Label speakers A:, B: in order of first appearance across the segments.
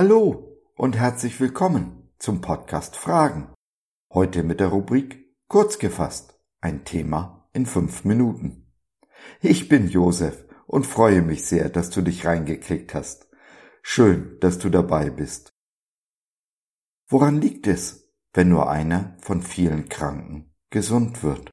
A: Hallo und herzlich willkommen zum Podcast Fragen. Heute mit der Rubrik Kurz gefasst, ein Thema in fünf Minuten. Ich bin Josef und freue mich sehr, dass du dich reingeklickt hast. Schön, dass du dabei bist. Woran liegt es, wenn nur einer von vielen Kranken gesund wird?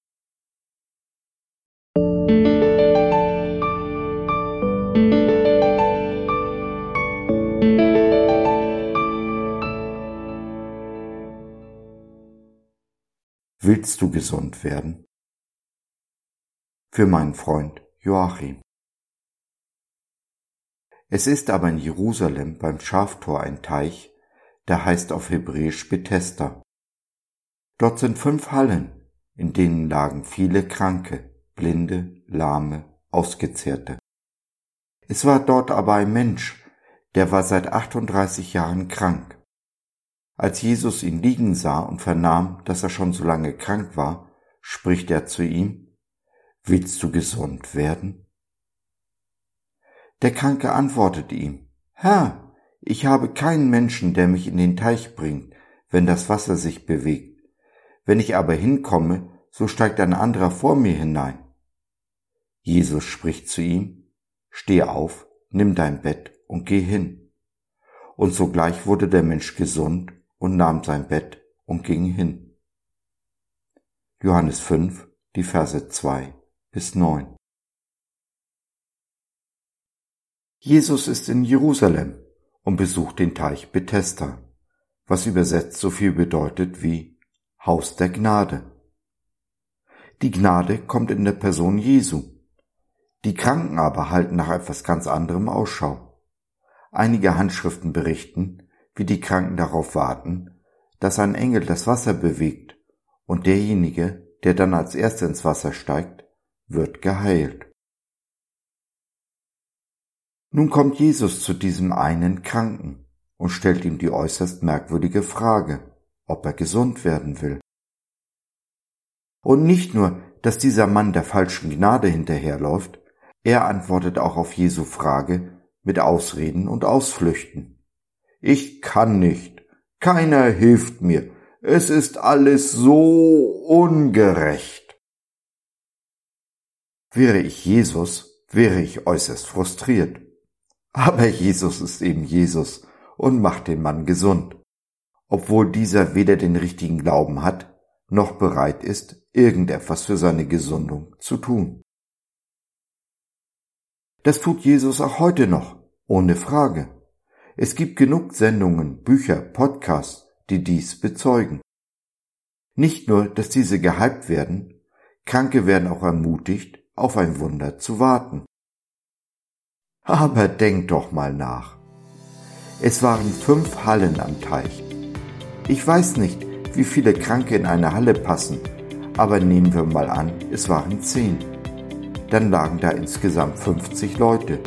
A: Willst du gesund werden? Für meinen Freund Joachim. Es ist aber in Jerusalem beim Schaftor ein Teich, der heißt auf Hebräisch Bethesda. Dort sind fünf Hallen, in denen lagen viele Kranke, Blinde, Lahme, Ausgezehrte. Es war dort aber ein Mensch, der war seit 38 Jahren krank. Als Jesus ihn liegen sah und vernahm, dass er schon so lange krank war, spricht er zu ihm, Willst du gesund werden? Der Kranke antwortet ihm, Herr, ich habe keinen Menschen, der mich in den Teich bringt, wenn das Wasser sich bewegt. Wenn ich aber hinkomme, so steigt ein anderer vor mir hinein. Jesus spricht zu ihm, Steh auf, nimm dein Bett und geh hin. Und sogleich wurde der Mensch gesund und nahm sein Bett und ging hin. Johannes 5, die Verse 2 bis 9. Jesus ist in Jerusalem und besucht den Teich Bethesda, was übersetzt so viel bedeutet wie Haus der Gnade. Die Gnade kommt in der Person Jesu. Die Kranken aber halten nach etwas ganz anderem Ausschau. Einige Handschriften berichten, wie die Kranken darauf warten, dass ein Engel das Wasser bewegt und derjenige, der dann als erster ins Wasser steigt, wird geheilt. Nun kommt Jesus zu diesem einen Kranken und stellt ihm die äußerst merkwürdige Frage, ob er gesund werden will. Und nicht nur, dass dieser Mann der falschen Gnade hinterherläuft, er antwortet auch auf Jesu Frage mit Ausreden und Ausflüchten. Ich kann nicht. Keiner hilft mir. Es ist alles so ungerecht. Wäre ich Jesus, wäre ich äußerst frustriert. Aber Jesus ist eben Jesus und macht den Mann gesund, obwohl dieser weder den richtigen Glauben hat, noch bereit ist, irgendetwas für seine Gesundung zu tun. Das tut Jesus auch heute noch, ohne Frage. Es gibt genug Sendungen, Bücher, Podcasts, die dies bezeugen. Nicht nur, dass diese gehypt werden, Kranke werden auch ermutigt, auf ein Wunder zu warten. Aber denk doch mal nach. Es waren fünf Hallen am Teich. Ich weiß nicht, wie viele Kranke in eine Halle passen, aber nehmen wir mal an, es waren zehn. Dann lagen da insgesamt 50 Leute.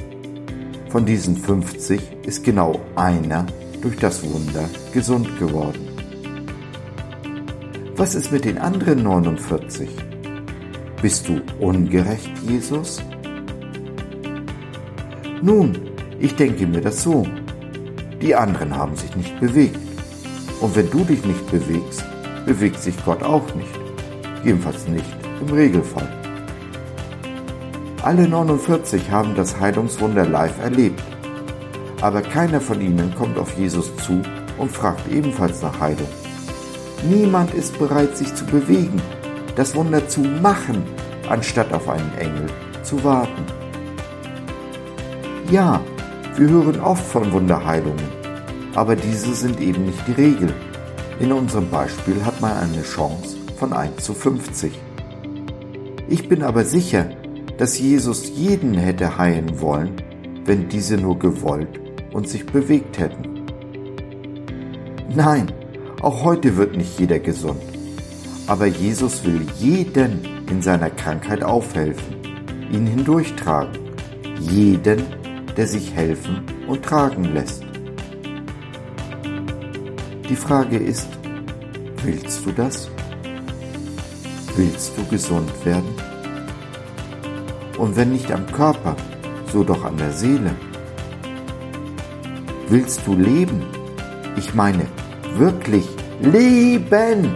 A: Von diesen 50 ist genau einer durch das Wunder gesund geworden. Was ist mit den anderen 49? Bist du ungerecht, Jesus? Nun, ich denke mir das so. Die anderen haben sich nicht bewegt. Und wenn du dich nicht bewegst, bewegt sich Gott auch nicht. Jedenfalls nicht im Regelfall. Alle 49 haben das Heilungswunder live erlebt. Aber keiner von ihnen kommt auf Jesus zu und fragt ebenfalls nach Heilung. Niemand ist bereit, sich zu bewegen, das Wunder zu machen, anstatt auf einen Engel zu warten. Ja, wir hören oft von Wunderheilungen, aber diese sind eben nicht die Regel. In unserem Beispiel hat man eine Chance von 1 zu 50. Ich bin aber sicher, dass Jesus jeden hätte heilen wollen, wenn diese nur gewollt und sich bewegt hätten. Nein, auch heute wird nicht jeder gesund. Aber Jesus will jeden in seiner Krankheit aufhelfen, ihn hindurchtragen. Jeden, der sich helfen und tragen lässt. Die Frage ist, willst du das? Willst du gesund werden? Und wenn nicht am Körper, so doch an der Seele. Willst du leben? Ich meine, wirklich leben!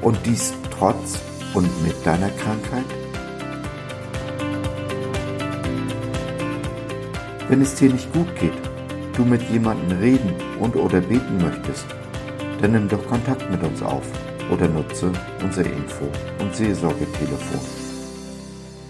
A: Und dies trotz und mit deiner Krankheit? Wenn es dir nicht gut geht, du mit jemandem reden und oder beten möchtest, dann nimm doch Kontakt mit uns auf oder nutze unser Info- und Seelsorgetelefon